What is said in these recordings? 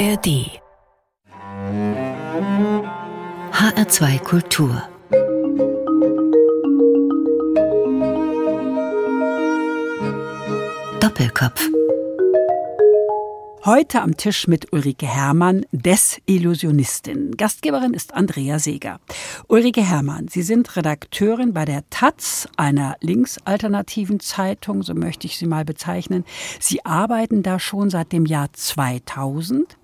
ARD HR2 Kultur Doppelkopf Heute am Tisch mit Ulrike Herrmann, Desillusionistin. Gastgeberin ist Andrea Seeger. Ulrike Herrmann, Sie sind Redakteurin bei der Taz, einer linksalternativen Zeitung, so möchte ich sie mal bezeichnen. Sie arbeiten da schon seit dem Jahr 2000.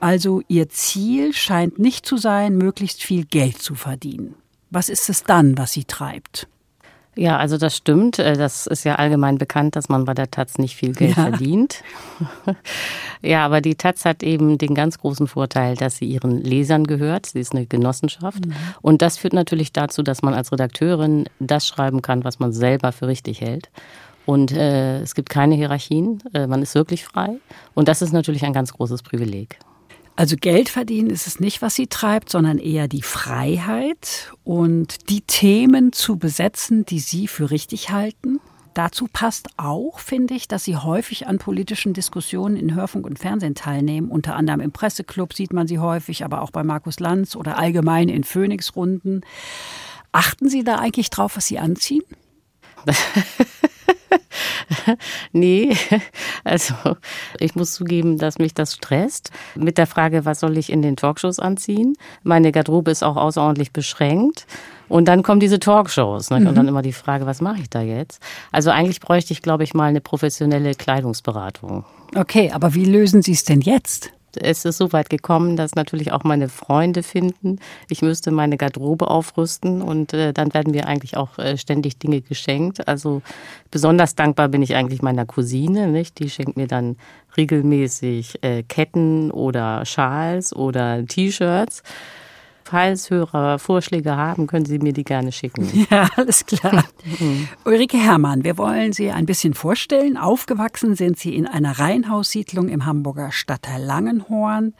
Also Ihr Ziel scheint nicht zu sein, möglichst viel Geld zu verdienen. Was ist es dann, was Sie treibt? Ja, also das stimmt. Äh, das ist ja allgemein bekannt, dass man bei der Taz nicht viel Geld ja. verdient. ja, aber die Taz hat eben den ganz großen Vorteil, dass sie ihren Lesern gehört. Sie ist eine Genossenschaft. Mhm. Und das führt natürlich dazu, dass man als Redakteurin das schreiben kann, was man selber für richtig hält. Und äh, es gibt keine Hierarchien. Äh, man ist wirklich frei. Und das ist natürlich ein ganz großes Privileg. Also Geld verdienen ist es nicht, was sie treibt, sondern eher die Freiheit und die Themen zu besetzen, die sie für richtig halten. Dazu passt auch, finde ich, dass sie häufig an politischen Diskussionen in Hörfunk und Fernsehen teilnehmen. Unter anderem im Presseclub sieht man sie häufig, aber auch bei Markus Lanz oder allgemein in Phoenix-Runden. Achten Sie da eigentlich drauf, was Sie anziehen? nee, also ich muss zugeben, dass mich das stresst. Mit der Frage, was soll ich in den Talkshows anziehen? Meine Garderobe ist auch außerordentlich beschränkt. Und dann kommen diese Talkshows. Ne? Mhm. Und dann immer die Frage, was mache ich da jetzt? Also eigentlich bräuchte ich, glaube ich, mal eine professionelle Kleidungsberatung. Okay, aber wie lösen Sie es denn jetzt? Es ist so weit gekommen, dass natürlich auch meine Freunde finden, ich müsste meine Garderobe aufrüsten und äh, dann werden mir eigentlich auch äh, ständig Dinge geschenkt. Also besonders dankbar bin ich eigentlich meiner Cousine, nicht? Die schenkt mir dann regelmäßig äh, Ketten oder Schals oder T-Shirts. Falls Hörer Vorschläge haben, können Sie mir die gerne schicken. Ja, alles klar. Mhm. Ulrike Herrmann, wir wollen Sie ein bisschen vorstellen. Aufgewachsen sind Sie in einer Reihenhaussiedlung im Hamburger Stadtteil Langenhorn.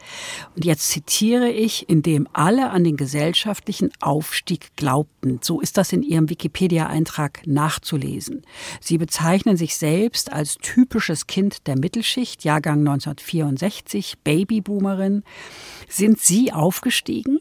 Und jetzt zitiere ich, in dem alle an den gesellschaftlichen Aufstieg glaubten. So ist das in Ihrem Wikipedia-Eintrag nachzulesen. Sie bezeichnen sich selbst als typisches Kind der Mittelschicht, Jahrgang 1964, Babyboomerin. Sind Sie aufgestiegen?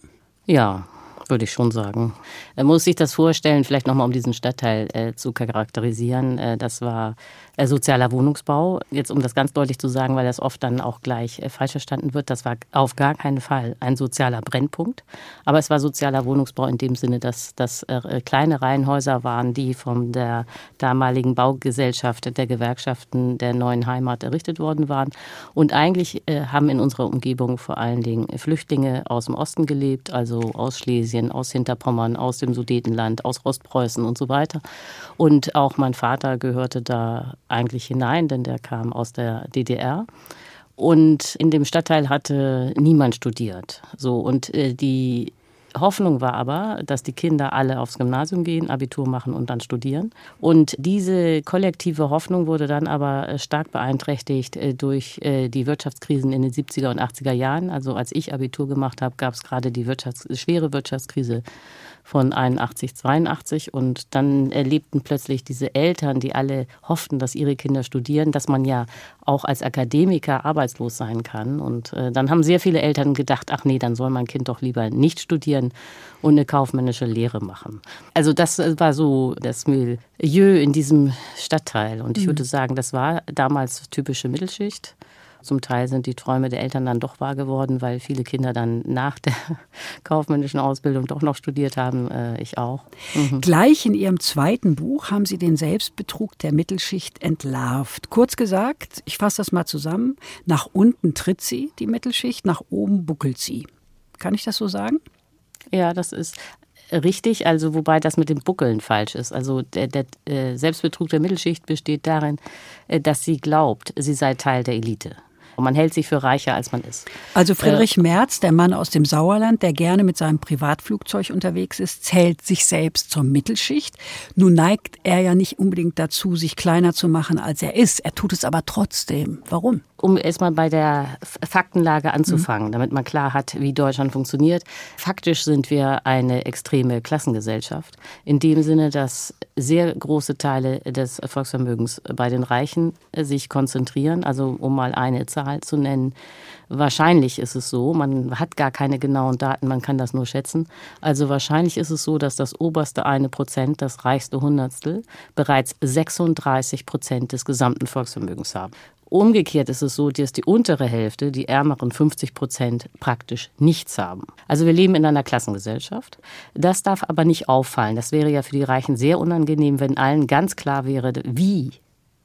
Ja, würde ich schon sagen. Man muss sich das vorstellen, vielleicht nochmal um diesen Stadtteil äh, zu charakterisieren. Äh, das war äh, sozialer Wohnungsbau. Jetzt um das ganz deutlich zu sagen, weil das oft dann auch gleich äh, falsch verstanden wird, das war auf gar keinen Fall ein sozialer Brennpunkt. Aber es war sozialer Wohnungsbau in dem Sinne, dass das äh, kleine Reihenhäuser waren, die von der damaligen Baugesellschaft der Gewerkschaften der neuen Heimat errichtet worden waren. Und eigentlich haben in unserer Umgebung vor allen Dingen Flüchtlinge aus dem Osten gelebt, also aus Schlesien, aus Hinterpommern, aus dem Sudetenland, aus Ostpreußen und so weiter. Und auch mein Vater gehörte da eigentlich hinein, denn der kam aus der DDR. Und in dem Stadtteil hatte niemand studiert. So, und äh, die Hoffnung war aber, dass die Kinder alle aufs Gymnasium gehen, Abitur machen und dann studieren. Und diese kollektive Hoffnung wurde dann aber äh, stark beeinträchtigt äh, durch äh, die Wirtschaftskrisen in den 70er und 80er Jahren. Also als ich Abitur gemacht habe, gab es gerade die Wirtschafts schwere Wirtschaftskrise von 81, 82 und dann erlebten plötzlich diese Eltern, die alle hofften, dass ihre Kinder studieren, dass man ja auch als Akademiker arbeitslos sein kann. Und äh, dann haben sehr viele Eltern gedacht, ach nee, dann soll mein Kind doch lieber nicht studieren und eine kaufmännische Lehre machen. Also das äh, war so das Milieu in diesem Stadtteil. Und ich mhm. würde sagen, das war damals typische Mittelschicht. Zum Teil sind die Träume der Eltern dann doch wahr geworden, weil viele Kinder dann nach der kaufmännischen Ausbildung doch noch studiert haben, äh, ich auch. Mhm. Gleich in Ihrem zweiten Buch haben Sie den Selbstbetrug der Mittelschicht entlarvt. Kurz gesagt, ich fasse das mal zusammen, nach unten tritt sie, die Mittelschicht, nach oben buckelt sie. Kann ich das so sagen? Ja, das ist richtig, also wobei das mit dem Buckeln falsch ist. Also der, der äh, Selbstbetrug der Mittelschicht besteht darin, äh, dass sie glaubt, sie sei Teil der Elite. Und man hält sich für reicher, als man ist. Also Friedrich äh, Merz, der Mann aus dem Sauerland, der gerne mit seinem Privatflugzeug unterwegs ist, zählt sich selbst zur Mittelschicht. Nun neigt er ja nicht unbedingt dazu, sich kleiner zu machen, als er ist. Er tut es aber trotzdem. Warum? Um erstmal bei der Faktenlage anzufangen, mhm. damit man klar hat, wie Deutschland funktioniert. Faktisch sind wir eine extreme Klassengesellschaft. In dem Sinne, dass sehr große Teile des Volksvermögens bei den Reichen sich konzentrieren. Also um mal eine Zahl zu nennen. Wahrscheinlich ist es so, man hat gar keine genauen Daten, man kann das nur schätzen. Also wahrscheinlich ist es so, dass das oberste eine Prozent, das reichste Hundertstel, bereits 36 Prozent des gesamten Volksvermögens haben. Umgekehrt ist es so, dass die untere Hälfte, die ärmeren 50 Prozent, praktisch nichts haben. Also wir leben in einer Klassengesellschaft. Das darf aber nicht auffallen. Das wäre ja für die Reichen sehr unangenehm, wenn allen ganz klar wäre, wie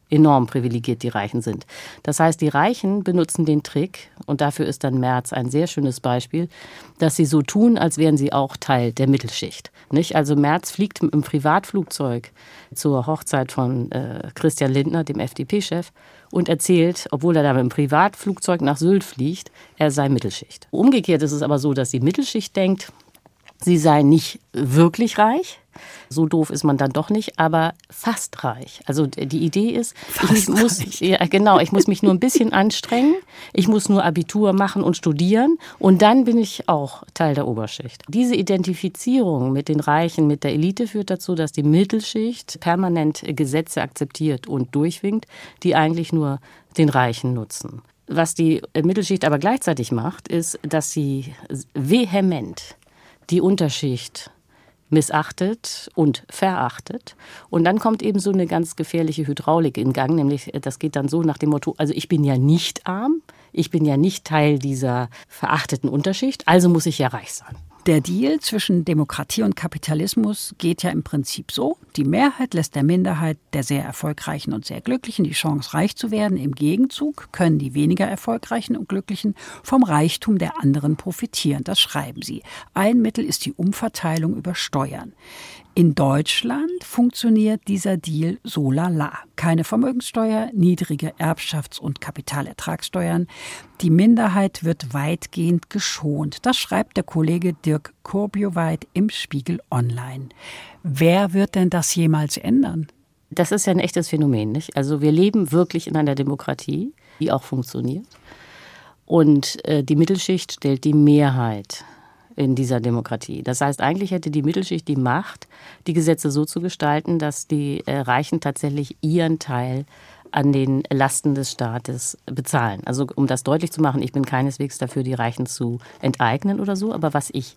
enorm privilegiert die Reichen sind. Das heißt, die Reichen benutzen den Trick, und dafür ist dann Merz ein sehr schönes Beispiel, dass sie so tun, als wären sie auch Teil der Mittelschicht. Nicht? Also Merz fliegt im Privatflugzeug zur Hochzeit von äh, Christian Lindner, dem FDP-Chef, und erzählt, obwohl er da mit dem Privatflugzeug nach Sylt fliegt, er sei Mittelschicht. Umgekehrt ist es aber so, dass die Mittelschicht denkt, sie sei nicht wirklich reich, so doof ist man dann doch nicht, aber fast reich. Also die Idee ist, fast ich muss, ja, genau, ich muss mich nur ein bisschen anstrengen, ich muss nur Abitur machen und studieren und dann bin ich auch Teil der Oberschicht. Diese Identifizierung mit den Reichen, mit der Elite führt dazu, dass die Mittelschicht permanent Gesetze akzeptiert und durchwinkt, die eigentlich nur den Reichen nutzen. Was die Mittelschicht aber gleichzeitig macht, ist, dass sie vehement die Unterschicht missachtet und verachtet. Und dann kommt eben so eine ganz gefährliche Hydraulik in Gang, nämlich das geht dann so nach dem Motto, also ich bin ja nicht arm, ich bin ja nicht Teil dieser verachteten Unterschicht, also muss ich ja reich sein. Der Deal zwischen Demokratie und Kapitalismus geht ja im Prinzip so. Die Mehrheit lässt der Minderheit, der sehr erfolgreichen und sehr glücklichen, die Chance, reich zu werden. Im Gegenzug können die weniger erfolgreichen und glücklichen vom Reichtum der anderen profitieren. Das schreiben sie. Ein Mittel ist die Umverteilung über Steuern. In Deutschland funktioniert dieser Deal so lala. Keine Vermögenssteuer, niedrige Erbschafts- und Kapitalertragssteuern. Die Minderheit wird weitgehend geschont. Das schreibt der Kollege Dirk Kurbioweit im Spiegel Online. Wer wird denn das jemals ändern? Das ist ja ein echtes Phänomen, nicht? Also wir leben wirklich in einer Demokratie, die auch funktioniert. Und äh, die Mittelschicht stellt die Mehrheit in dieser Demokratie. Das heißt, eigentlich hätte die Mittelschicht die Macht, die Gesetze so zu gestalten, dass die äh, Reichen tatsächlich ihren Teil an den Lasten des Staates bezahlen. Also um das deutlich zu machen, ich bin keineswegs dafür, die Reichen zu enteignen oder so, aber was ich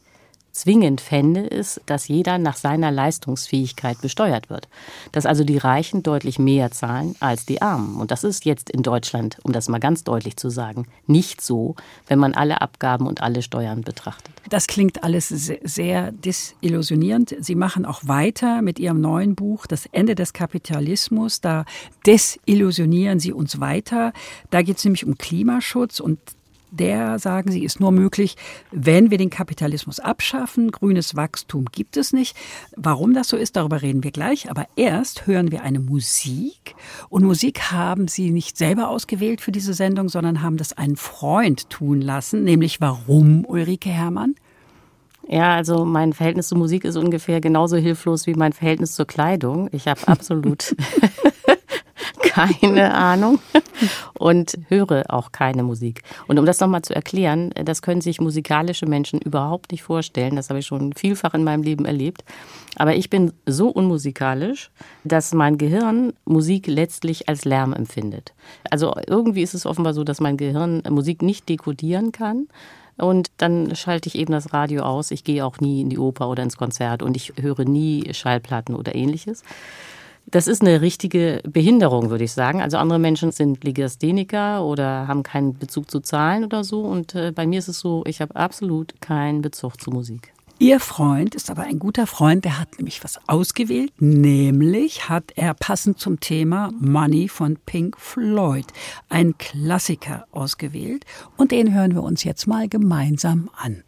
zwingend fände, ist, dass jeder nach seiner Leistungsfähigkeit besteuert wird. Dass also die Reichen deutlich mehr zahlen als die Armen. Und das ist jetzt in Deutschland, um das mal ganz deutlich zu sagen, nicht so, wenn man alle Abgaben und alle Steuern betrachtet. Das klingt alles sehr desillusionierend. Sie machen auch weiter mit Ihrem neuen Buch Das Ende des Kapitalismus. Da desillusionieren Sie uns weiter. Da geht es nämlich um Klimaschutz und der, sagen sie, ist nur möglich, wenn wir den Kapitalismus abschaffen. Grünes Wachstum gibt es nicht. Warum das so ist, darüber reden wir gleich. Aber erst hören wir eine Musik. Und Musik haben sie nicht selber ausgewählt für diese Sendung, sondern haben das einen Freund tun lassen. Nämlich warum, Ulrike Herrmann? Ja, also mein Verhältnis zur Musik ist ungefähr genauso hilflos wie mein Verhältnis zur Kleidung. Ich habe absolut keine Ahnung und höre auch keine Musik. Und um das nochmal zu erklären, das können sich musikalische Menschen überhaupt nicht vorstellen. Das habe ich schon vielfach in meinem Leben erlebt. Aber ich bin so unmusikalisch, dass mein Gehirn Musik letztlich als Lärm empfindet. Also irgendwie ist es offenbar so, dass mein Gehirn Musik nicht dekodieren kann. Und dann schalte ich eben das Radio aus. Ich gehe auch nie in die Oper oder ins Konzert und ich höre nie Schallplatten oder ähnliches. Das ist eine richtige Behinderung, würde ich sagen. Also andere Menschen sind Legastheniker oder haben keinen Bezug zu Zahlen oder so. Und äh, bei mir ist es so, ich habe absolut keinen Bezug zu Musik. Ihr Freund ist aber ein guter Freund, der hat nämlich was ausgewählt, nämlich hat er passend zum Thema Money von Pink Floyd einen Klassiker ausgewählt und den hören wir uns jetzt mal gemeinsam an.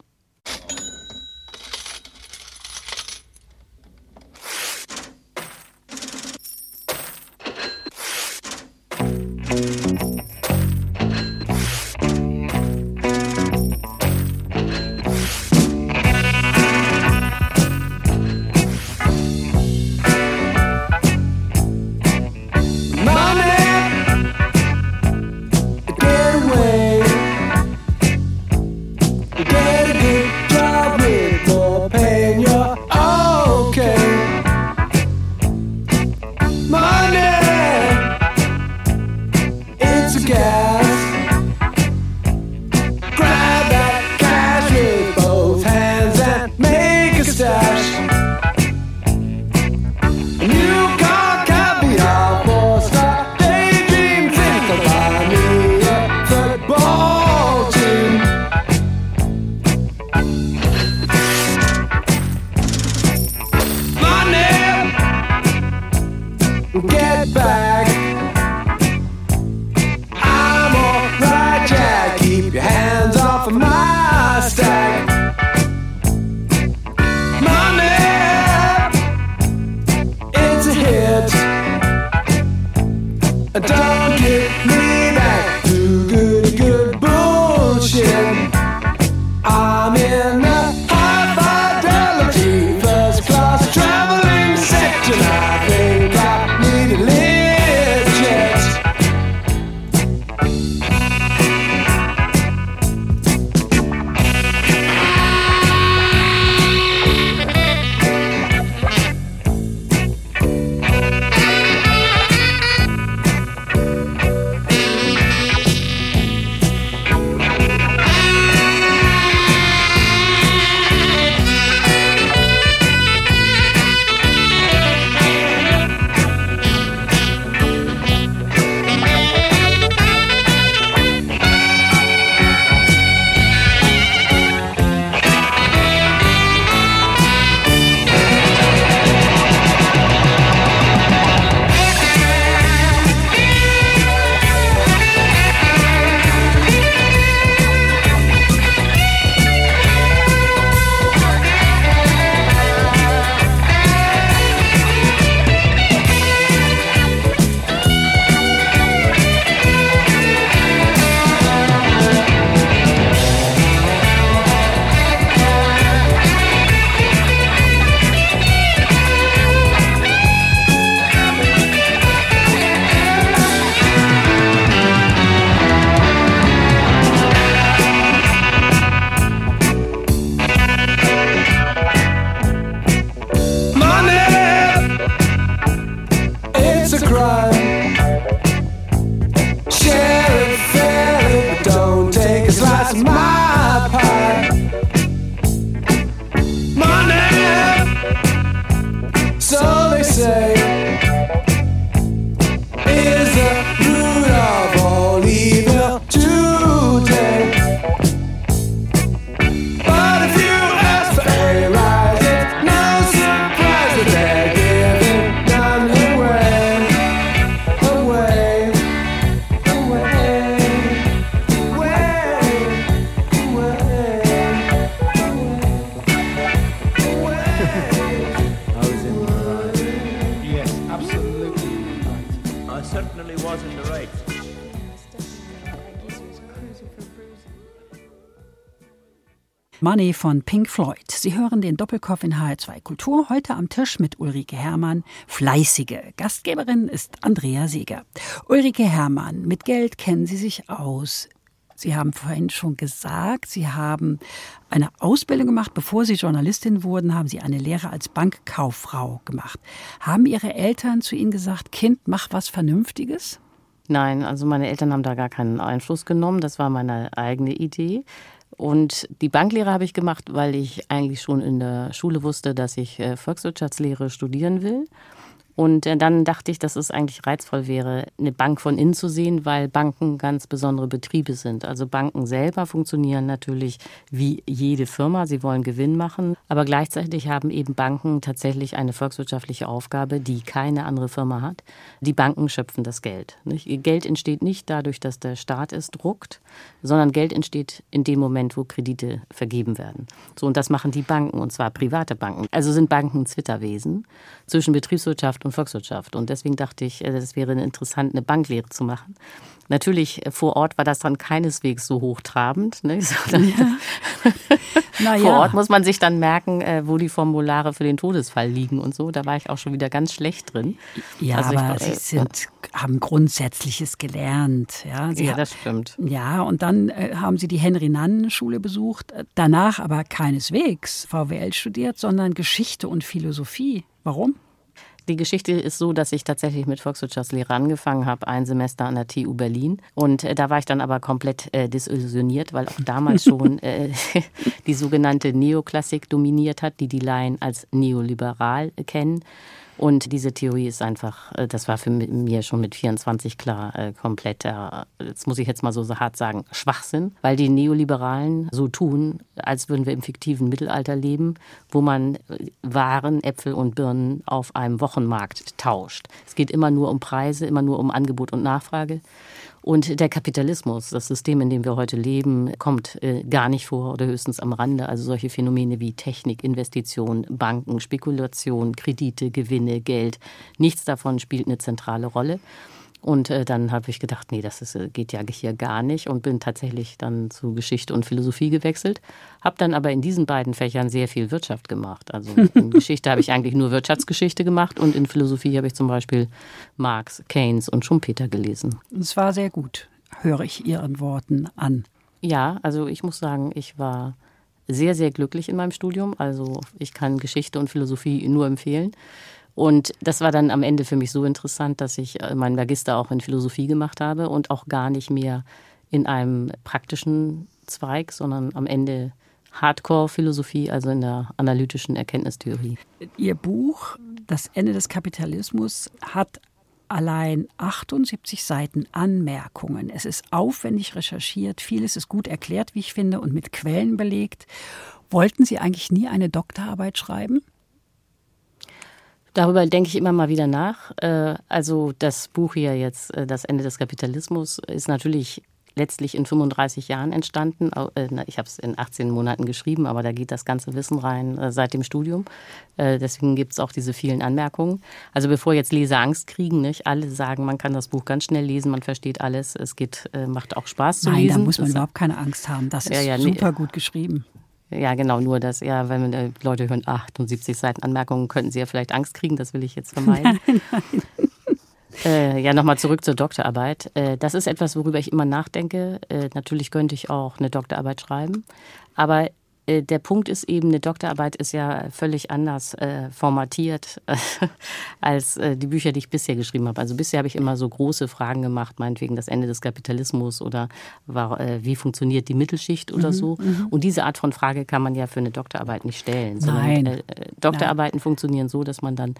Money von Pink Floyd. Sie hören den Doppelkopf in HR2 Kultur heute am Tisch mit Ulrike Hermann, fleißige. Gastgeberin ist Andrea Seeger. Ulrike Hermann, mit Geld kennen Sie sich aus. Sie haben vorhin schon gesagt, Sie haben eine Ausbildung gemacht. Bevor Sie Journalistin wurden, haben Sie eine Lehre als Bankkauffrau gemacht. Haben Ihre Eltern zu Ihnen gesagt, Kind, mach was Vernünftiges? Nein, also meine Eltern haben da gar keinen Einfluss genommen. Das war meine eigene Idee. Und die Banklehre habe ich gemacht, weil ich eigentlich schon in der Schule wusste, dass ich äh, Volkswirtschaftslehre studieren will. Und äh, dann dachte ich, dass es eigentlich reizvoll wäre, eine Bank von innen zu sehen, weil Banken ganz besondere Betriebe sind. Also Banken selber funktionieren natürlich wie jede Firma. Sie wollen Gewinn machen. Aber gleichzeitig haben eben Banken tatsächlich eine volkswirtschaftliche Aufgabe, die keine andere Firma hat. Die Banken schöpfen das Geld. Geld entsteht nicht dadurch, dass der Staat es druckt, sondern Geld entsteht in dem Moment, wo Kredite vergeben werden. So, und das machen die Banken, und zwar private Banken. Also sind Banken Zwitterwesen zwischen Betriebswirtschaft und Volkswirtschaft. Und deswegen dachte ich, es äh, wäre interessant, eine Banklehre zu machen. Natürlich, äh, vor Ort war das dann keineswegs so hochtrabend. Ne? Ja. Vor Ort muss man sich dann merken, äh, wo die Formulare für den Todesfall liegen und so. Da war ich auch schon wieder ganz schlecht drin. Ja, also aber ich, Sie sind, haben Grundsätzliches gelernt. Ja, Sie ja das stimmt. Ja, und dann äh, haben Sie die Henry-Nannen-Schule besucht. Danach aber keineswegs VWL studiert, sondern Geschichte und Philosophie. Warum? Die Geschichte ist so, dass ich tatsächlich mit Volkswirtschaftslehre angefangen habe, ein Semester an der TU Berlin. Und äh, da war ich dann aber komplett äh, desillusioniert, weil auch damals schon äh, die sogenannte Neoklassik dominiert hat, die die Laien als neoliberal kennen. Und diese Theorie ist einfach, äh, das war für mich schon mit 24 klar, äh, kompletter, jetzt muss ich jetzt mal so hart sagen, Schwachsinn, weil die Neoliberalen so tun, als würden wir im fiktiven Mittelalter leben, wo man äh, Waren, Äpfel und Birnen auf einem Wochenmarkt tauscht. Es geht immer nur um Preise, immer nur um Angebot und Nachfrage. Und der Kapitalismus, das System, in dem wir heute leben, kommt äh, gar nicht vor oder höchstens am Rande. Also solche Phänomene wie Technik, Investition, Banken, Spekulation, Kredite, Gewinne, Geld, nichts davon spielt eine zentrale Rolle. Und äh, dann habe ich gedacht, nee, das ist, äh, geht ja hier gar nicht und bin tatsächlich dann zu Geschichte und Philosophie gewechselt. Habe dann aber in diesen beiden Fächern sehr viel Wirtschaft gemacht. Also in Geschichte habe ich eigentlich nur Wirtschaftsgeschichte gemacht und in Philosophie habe ich zum Beispiel Marx, Keynes und Schumpeter gelesen. Es war sehr gut, höre ich Ihren Worten an. Ja, also ich muss sagen, ich war sehr, sehr glücklich in meinem Studium. Also ich kann Geschichte und Philosophie nur empfehlen. Und das war dann am Ende für mich so interessant, dass ich äh, meinen Magister auch in Philosophie gemacht habe und auch gar nicht mehr in einem praktischen Zweig, sondern am Ende Hardcore-Philosophie, also in der analytischen Erkenntnistheorie. Ihr Buch Das Ende des Kapitalismus hat allein 78 Seiten Anmerkungen. Es ist aufwendig recherchiert, vieles ist gut erklärt, wie ich finde, und mit Quellen belegt. Wollten Sie eigentlich nie eine Doktorarbeit schreiben? Darüber denke ich immer mal wieder nach. Äh, also das Buch hier jetzt, äh, Das Ende des Kapitalismus, ist natürlich letztlich in 35 Jahren entstanden. Äh, ich habe es in 18 Monaten geschrieben, aber da geht das ganze Wissen rein seit dem Studium. Deswegen gibt es auch diese vielen Anmerkungen. Also bevor jetzt Leser Angst kriegen, nicht alle sagen, man kann das Buch ganz schnell lesen, man versteht alles, es geht, macht auch Spaß zu Nein, lesen. Nein, da muss man das überhaupt keine Angst haben. Das ist ja, ja, super nee. gut geschrieben. Ja, genau, nur dass, ja, wenn äh, Leute hören 78 Seiten Anmerkungen, könnten sie ja vielleicht Angst kriegen, das will ich jetzt vermeiden. Nein, nein. Äh, ja, nochmal zurück zur Doktorarbeit. Äh, das ist etwas, worüber ich immer nachdenke. Äh, natürlich könnte ich auch eine Doktorarbeit schreiben, aber der Punkt ist eben, eine Doktorarbeit ist ja völlig anders äh, formatiert äh, als äh, die Bücher, die ich bisher geschrieben habe. Also bisher habe ich immer so große Fragen gemacht, meinetwegen das Ende des Kapitalismus oder war, äh, wie funktioniert die Mittelschicht oder mhm, so. Mhm. Und diese Art von Frage kann man ja für eine Doktorarbeit nicht stellen. Nein. Sondern, Doktorarbeiten Nein. funktionieren so, dass man dann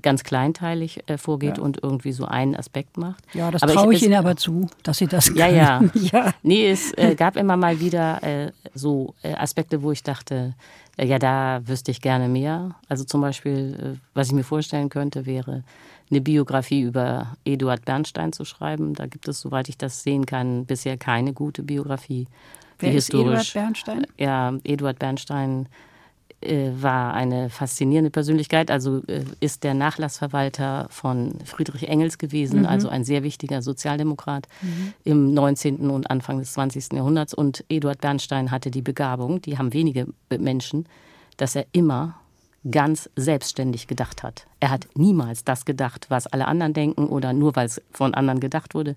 ganz kleinteilig vorgeht ja. und irgendwie so einen Aspekt macht. Ja, das traue ich, ich Ihnen aber zu, dass Sie das können. Ja, ja. ja. Nee, es gab immer mal wieder so Aspekte, Aspekte, wo ich dachte, äh, ja, da wüsste ich gerne mehr. Also zum Beispiel, äh, was ich mir vorstellen könnte, wäre eine Biografie über Eduard Bernstein zu schreiben. Da gibt es, soweit ich das sehen kann, bisher keine gute Biografie. Wer ist Eduard Bernstein? Ja, Eduard Bernstein war eine faszinierende Persönlichkeit. Also äh, ist der Nachlassverwalter von Friedrich Engels gewesen, mhm. also ein sehr wichtiger Sozialdemokrat mhm. im 19. und Anfang des 20. Jahrhunderts. Und Eduard Bernstein hatte die Begabung, die haben wenige Menschen, dass er immer ganz selbstständig gedacht hat. Er hat niemals das gedacht, was alle anderen denken oder nur weil es von anderen gedacht wurde.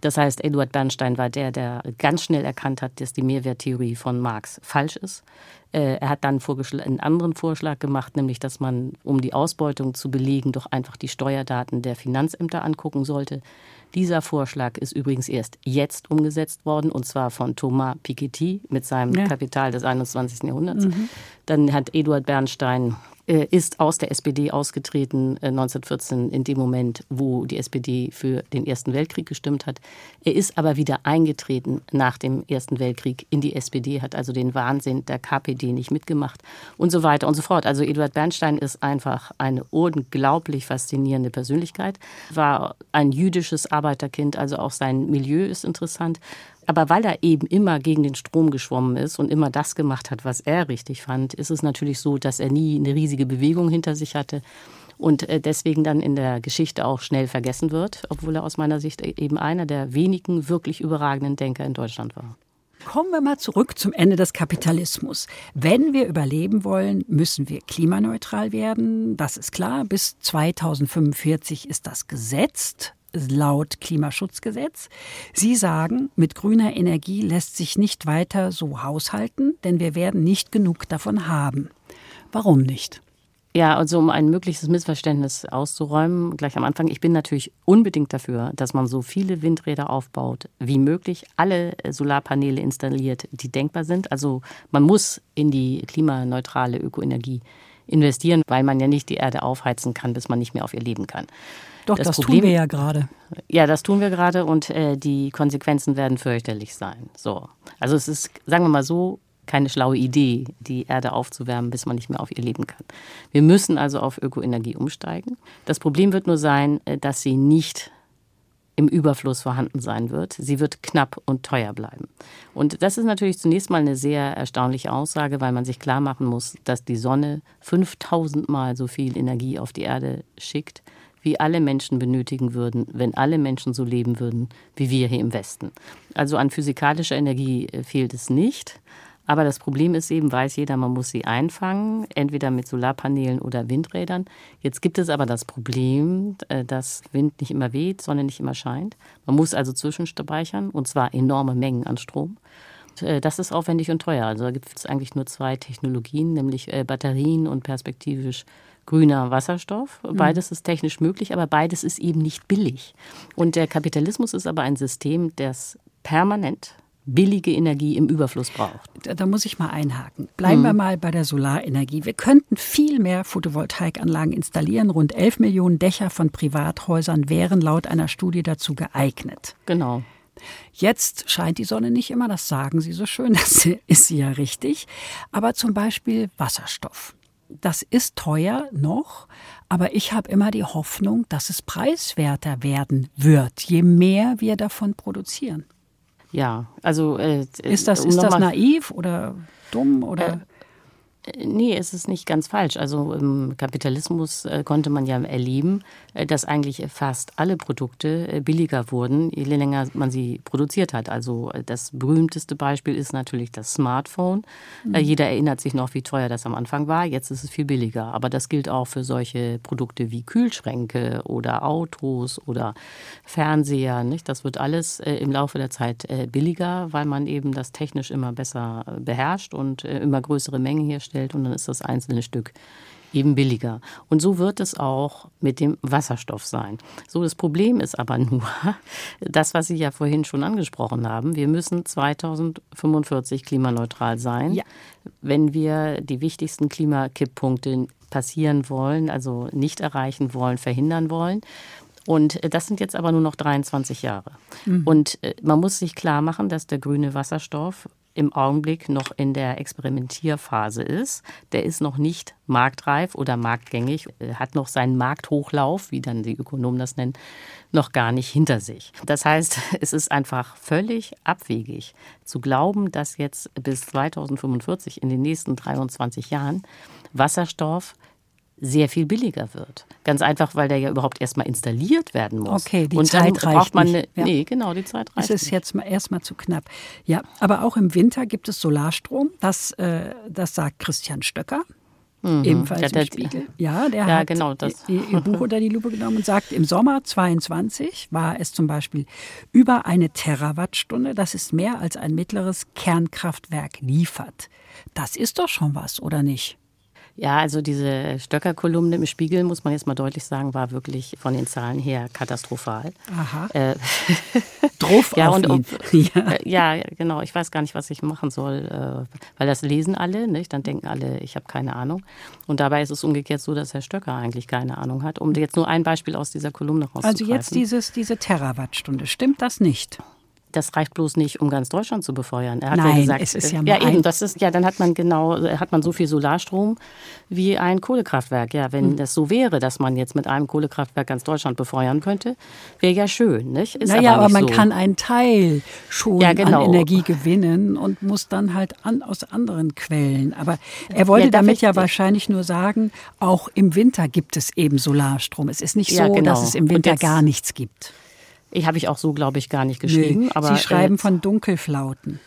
Das heißt, Eduard Bernstein war der, der ganz schnell erkannt hat, dass die Mehrwerttheorie von Marx falsch ist. Äh, er hat dann einen anderen Vorschlag gemacht, nämlich, dass man, um die Ausbeutung zu belegen, doch einfach die Steuerdaten der Finanzämter angucken sollte. Dieser Vorschlag ist übrigens erst jetzt umgesetzt worden, und zwar von Thomas Piketty mit seinem ja. Kapital des 21. Jahrhunderts. Mhm. Dann hat Eduard Bernstein ist aus der SPD ausgetreten 1914 äh, in dem Moment, wo die SPD für den Ersten Weltkrieg gestimmt hat. Er ist aber wieder eingetreten nach dem Ersten Weltkrieg in die SPD, hat also den Wahnsinn der KPD nicht mitgemacht und so weiter und so fort. Also Eduard Bernstein ist einfach eine unglaublich faszinierende Persönlichkeit, war ein jüdisches Arbeiterkind, also auch sein Milieu ist interessant, aber weil er eben immer gegen den Strom geschwommen ist und immer das gemacht hat, was er richtig fand, ist es natürlich so, dass er nie eine riesige Bewegung hinter sich hatte und äh, deswegen dann in der Geschichte auch schnell vergessen wird, obwohl er aus meiner Sicht eben einer der wenigen wirklich überragenden Denker in Deutschland war. Kommen wir mal zurück zum Ende des Kapitalismus. Wenn wir überleben wollen, müssen wir klimaneutral werden. Das ist klar. Bis 2045 ist das gesetzt laut Klimaschutzgesetz. Sie sagen, mit grüner Energie lässt sich nicht weiter so haushalten, denn wir werden nicht genug davon haben. Warum nicht? Ja, also um ein mögliches Missverständnis auszuräumen, gleich am Anfang, ich bin natürlich unbedingt dafür, dass man so viele Windräder aufbaut wie möglich, alle Solarpaneele installiert, die denkbar sind. Also man muss in die klimaneutrale Ökoenergie investieren, weil man ja nicht die Erde aufheizen kann, bis man nicht mehr auf ihr leben kann. Doch, das, das Problem, tun wir ja gerade. Ja, das tun wir gerade und äh, die Konsequenzen werden fürchterlich sein. So. Also es ist, sagen wir mal so, keine schlaue Idee, die Erde aufzuwärmen, bis man nicht mehr auf ihr leben kann. Wir müssen also auf Ökoenergie umsteigen. Das Problem wird nur sein, äh, dass sie nicht im Überfluss vorhanden sein wird. Sie wird knapp und teuer bleiben. Und das ist natürlich zunächst mal eine sehr erstaunliche Aussage, weil man sich klar machen muss, dass die Sonne 5000 Mal so viel Energie auf die Erde schickt, wie alle Menschen benötigen würden, wenn alle Menschen so leben würden wie wir hier im Westen. Also an physikalischer Energie äh, fehlt es nicht. Aber das Problem ist eben, weiß jeder, man muss sie einfangen, entweder mit Solarpanelen oder Windrädern. Jetzt gibt es aber das Problem, äh, dass Wind nicht immer weht, Sonne nicht immer scheint. Man muss also zwischenspeichern und zwar enorme Mengen an Strom. Äh, das ist aufwendig und teuer. Also da gibt es eigentlich nur zwei Technologien, nämlich Batterien und perspektivisch grüner Wasserstoff. Mhm. Beides ist technisch möglich, aber beides ist eben nicht billig. Und der Kapitalismus ist aber ein System, das permanent billige Energie im Überfluss braucht. Da, da muss ich mal einhaken. Bleiben mhm. wir mal bei der Solarenergie. Wir könnten viel mehr Photovoltaikanlagen installieren. Rund 11 Millionen Dächer von Privathäusern wären laut einer Studie dazu geeignet. Genau. Jetzt scheint die Sonne nicht immer, das sagen Sie so schön, das ist ja richtig. Aber zum Beispiel Wasserstoff. Das ist teuer noch, aber ich habe immer die Hoffnung, dass es preiswerter werden wird, je mehr wir davon produzieren. Ja, also äh, ist das, um ist das naiv oder dumm oder? Äh, Nee, es ist nicht ganz falsch. Also im Kapitalismus äh, konnte man ja erleben, äh, dass eigentlich fast alle Produkte äh, billiger wurden, je länger man sie produziert hat. Also das berühmteste Beispiel ist natürlich das Smartphone. Mhm. Jeder erinnert sich noch, wie teuer das am Anfang war. Jetzt ist es viel billiger. Aber das gilt auch für solche Produkte wie Kühlschränke oder Autos oder Fernseher. Nicht? Das wird alles im Laufe der Zeit billiger, weil man eben das technisch immer besser beherrscht und immer größere Mengen herstellt herstellt und dann ist das einzelne Stück eben billiger. Und so wird es auch mit dem Wasserstoff sein. So, das Problem ist aber nur, das, was Sie ja vorhin schon angesprochen haben, wir müssen 2045 klimaneutral sein, ja. wenn wir die wichtigsten Klimakipppunkte passieren wollen, also nicht erreichen wollen, verhindern wollen. Und das sind jetzt aber nur noch 23 Jahre. Mhm. Und äh, man muss sich klar machen, dass der grüne Wasserstoff im Augenblick noch in der Experimentierphase ist. Der ist noch nicht marktreif oder marktgängig, hat noch seinen Markthochlauf, wie dann die Ökonomen das nennen, noch gar nicht hinter sich. Das heißt, es ist einfach völlig abwegig zu glauben, dass jetzt bis 2045 in den nächsten 23 Jahren Wasserstoff sehr viel billiger wird. Ganz einfach, weil der ja überhaupt erstmal installiert werden muss. Okay, die und Zeit dann braucht man nicht. Eine, ja. Nee, genau, die Zeit reicht. Es ist jetzt erstmal zu knapp. Ja, aber auch im Winter gibt es Solarstrom. Das, äh, das sagt Christian Stöcker. Mhm. Ebenfalls ja, der, im Spiegel. Ja, der ja, hat genau, das. ihr Buch unter die Lupe genommen und sagt, im Sommer 22 war es zum Beispiel über eine Terawattstunde. Das ist mehr als ein mittleres Kernkraftwerk liefert. Das ist doch schon was, oder nicht? Ja, also diese Stöcker-Kolumne im Spiegel, muss man jetzt mal deutlich sagen, war wirklich von den Zahlen her katastrophal. Aha. Äh, Druff ja, und ob, ja. Ja, genau. Ich weiß gar nicht, was ich machen soll, äh, weil das lesen alle. Nicht? Dann denken alle, ich habe keine Ahnung. Und dabei ist es umgekehrt so, dass Herr Stöcker eigentlich keine Ahnung hat. Um jetzt nur ein Beispiel aus dieser Kolumne rauszugreifen. Also jetzt dieses, diese Terawattstunde, stimmt das nicht? Das reicht bloß nicht, um ganz Deutschland zu befeuern. Er hat Nein, ja gesagt, es ist ja, ja eben, das ist ja, dann hat man genau, hat man so viel Solarstrom wie ein Kohlekraftwerk. Ja, wenn hm. das so wäre, dass man jetzt mit einem Kohlekraftwerk ganz Deutschland befeuern könnte, wäre ja schön, nicht? Ist naja, aber, aber man so. kann einen Teil schon ja, genau. an Energie gewinnen und muss dann halt an, aus anderen Quellen. Aber er wollte ja, damit ja wahrscheinlich nur sagen, auch im Winter gibt es eben Solarstrom. Es ist nicht so, genau. dass es im Winter jetzt, gar nichts gibt. Ich habe ich auch so, glaube ich, gar nicht geschrieben. Nö, aber Sie schreiben äh, von Dunkelflauten.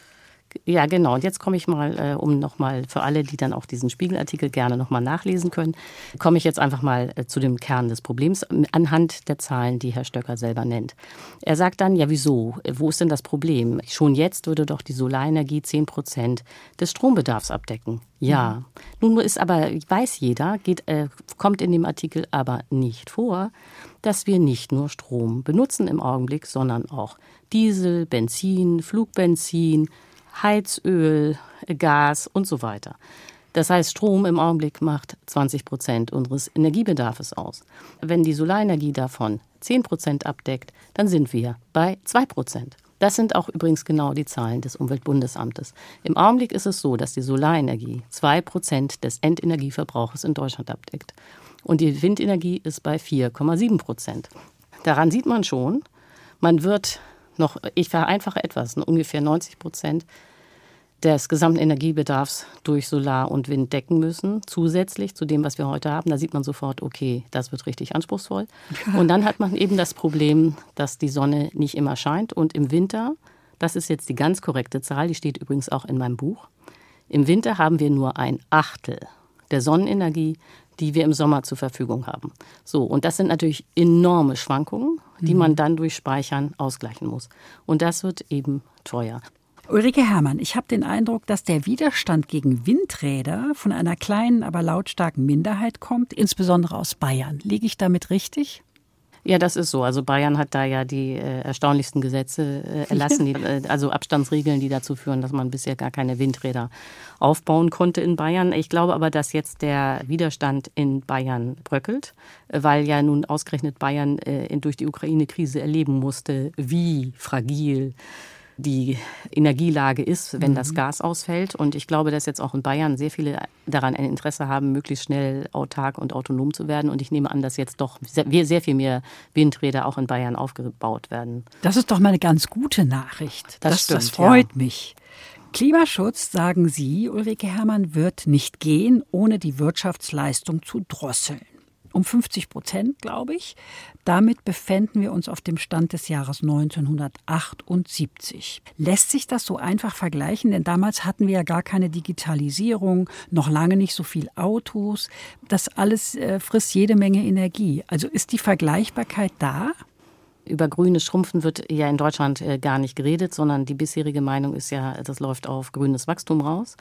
Ja, genau. Und jetzt komme ich mal, äh, um nochmal für alle, die dann auch diesen Spiegelartikel gerne nochmal nachlesen können, komme ich jetzt einfach mal äh, zu dem Kern des Problems anhand der Zahlen, die Herr Stöcker selber nennt. Er sagt dann, ja, wieso? Wo ist denn das Problem? Schon jetzt würde doch die Solarenergie 10 Prozent des Strombedarfs abdecken. Ja. Mhm. Nun ist aber, weiß jeder, geht, äh, kommt in dem Artikel aber nicht vor, dass wir nicht nur Strom benutzen im Augenblick, sondern auch Diesel, Benzin, Flugbenzin, Heizöl, Gas und so weiter. Das heißt, Strom im Augenblick macht 20 Prozent unseres Energiebedarfs aus. Wenn die Solarenergie davon 10 Prozent abdeckt, dann sind wir bei 2 Prozent. Das sind auch übrigens genau die Zahlen des Umweltbundesamtes. Im Augenblick ist es so, dass die Solarenergie 2 Prozent des Endenergieverbrauches in Deutschland abdeckt. Und die Windenergie ist bei 4,7 Prozent. Daran sieht man schon, man wird noch, ich vereinfache etwas, ungefähr 90 Prozent des gesamten Energiebedarfs durch Solar und Wind decken müssen, zusätzlich zu dem, was wir heute haben. Da sieht man sofort, okay, das wird richtig anspruchsvoll. Und dann hat man eben das Problem, dass die Sonne nicht immer scheint. Und im Winter, das ist jetzt die ganz korrekte Zahl, die steht übrigens auch in meinem Buch, im Winter haben wir nur ein Achtel der Sonnenenergie, die wir im Sommer zur Verfügung haben. So, und das sind natürlich enorme Schwankungen, die mhm. man dann durch Speichern ausgleichen muss. Und das wird eben teuer. Ulrike Herrmann, ich habe den Eindruck, dass der Widerstand gegen Windräder von einer kleinen, aber lautstarken Minderheit kommt, insbesondere aus Bayern. Liege ich damit richtig? Ja, das ist so. Also Bayern hat da ja die äh, erstaunlichsten Gesetze äh, erlassen, die, äh, also Abstandsregeln, die dazu führen, dass man bisher gar keine Windräder aufbauen konnte in Bayern. Ich glaube aber, dass jetzt der Widerstand in Bayern bröckelt, weil ja nun ausgerechnet Bayern äh, durch die Ukraine-Krise erleben musste, wie fragil die Energielage ist, wenn mhm. das Gas ausfällt. Und ich glaube, dass jetzt auch in Bayern sehr viele daran ein Interesse haben, möglichst schnell autark und autonom zu werden. Und ich nehme an, dass jetzt doch sehr, viel mehr Windräder auch in Bayern aufgebaut werden. Das ist doch mal eine ganz gute Nachricht. Das, das, stimmt, das freut ja. mich. Klimaschutz, sagen Sie, Ulrike Herrmann, wird nicht gehen, ohne die Wirtschaftsleistung zu drosseln um 50 Prozent, glaube ich. Damit befänden wir uns auf dem Stand des Jahres 1978. Lässt sich das so einfach vergleichen? Denn damals hatten wir ja gar keine Digitalisierung, noch lange nicht so viel Autos. Das alles äh, frisst jede Menge Energie. Also ist die Vergleichbarkeit da? über grünes Schrumpfen wird ja in Deutschland äh, gar nicht geredet, sondern die bisherige Meinung ist ja, das läuft auf grünes Wachstum raus.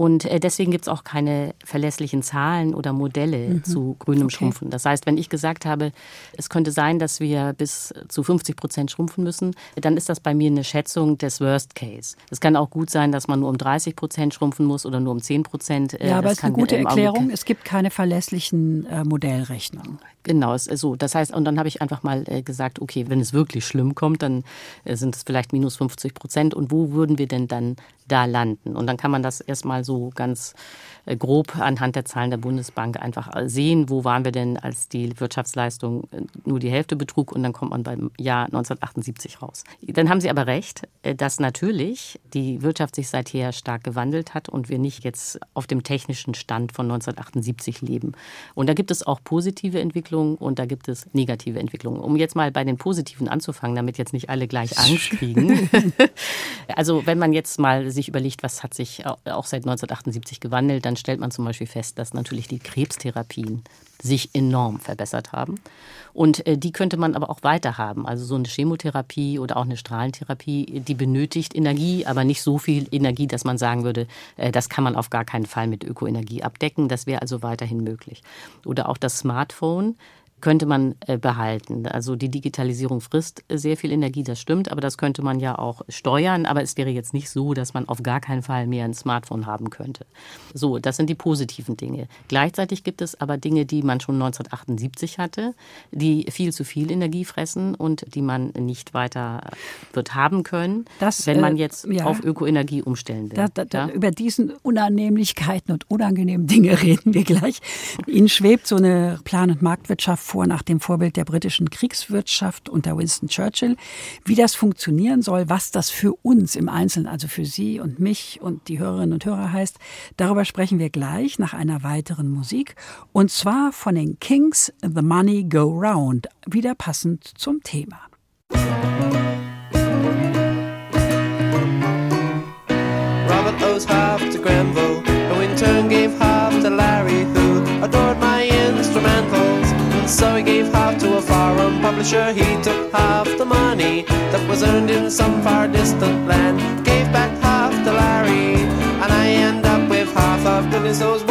Und äh, deswegen gibt es auch keine verlässlichen Zahlen oder Modelle mhm. zu grünem okay. Schrumpfen. Das heißt, wenn ich gesagt habe, es könnte sein, dass wir bis zu 50 Prozent schrumpfen müssen, dann ist das bei mir eine Schätzung des Worst Case. Es kann auch gut sein, dass man nur um 30 Prozent schrumpfen muss oder nur um 10 Prozent. Äh, ja, aber es ist eine gute Erklärung. Es gibt keine verlässlichen äh, Modellrechnungen. Genau, so. Das heißt, und dann habe ich einfach mal äh, gesagt, okay, wenn es wirklich schlimm kommt, dann äh, sind es vielleicht minus 50 Prozent. Und wo würden wir denn dann da landen? Und dann kann man das erstmal so ganz äh, grob anhand der Zahlen der Bundesbank einfach sehen, wo waren wir denn, als die Wirtschaftsleistung nur die Hälfte betrug und dann kommt man beim Jahr 1978 raus. Dann haben Sie aber recht, dass natürlich die Wirtschaft sich seither stark gewandelt hat und wir nicht jetzt auf dem technischen Stand von 1978 leben. Und da gibt es auch positive Entwicklungen Entwicklungen und da gibt es negative Entwicklungen. Um jetzt mal bei den positiven anzufangen, damit jetzt nicht alle gleich Angst kriegen. also wenn man jetzt mal sich überlegt, was hat sich auch seit 1978 gewandelt, dann stellt man zum Beispiel fest, dass natürlich die Krebstherapien sich enorm verbessert haben. Und äh, die könnte man aber auch weiter haben. Also so eine Chemotherapie oder auch eine Strahlentherapie, die benötigt Energie, aber nicht so viel Energie, dass man sagen würde, äh, das kann man auf gar keinen Fall mit Ökoenergie abdecken. Das wäre also weiterhin möglich. Oder auch das Smartphone könnte man äh, behalten. Also die Digitalisierung frisst sehr viel Energie, das stimmt, aber das könnte man ja auch steuern. Aber es wäre jetzt nicht so, dass man auf gar keinen Fall mehr ein Smartphone haben könnte. So, das sind die positiven Dinge. Gleichzeitig gibt es aber Dinge, die man schon 1978 hatte, die viel zu viel Energie fressen und die man nicht weiter wird haben können, das, wenn man äh, jetzt äh, ja. auf Ökoenergie umstellen will. Da, da, da, ja? Über diesen Unannehmlichkeiten und unangenehmen Dinge reden wir gleich. Ihnen schwebt so eine Plan- und Marktwirtschaft vor nach dem Vorbild der britischen Kriegswirtschaft unter Winston Churchill. Wie das funktionieren soll, was das für uns im Einzelnen, also für Sie und mich und die Hörerinnen und Hörer heißt, darüber sprechen wir gleich nach einer weiteren Musik. Und zwar von den Kings The Money Go Round, wieder passend zum Thema. so he gave half to a foreign publisher. He took half the money that was earned in some far distant land, gave back half to Larry, and I end up with half of goodness knows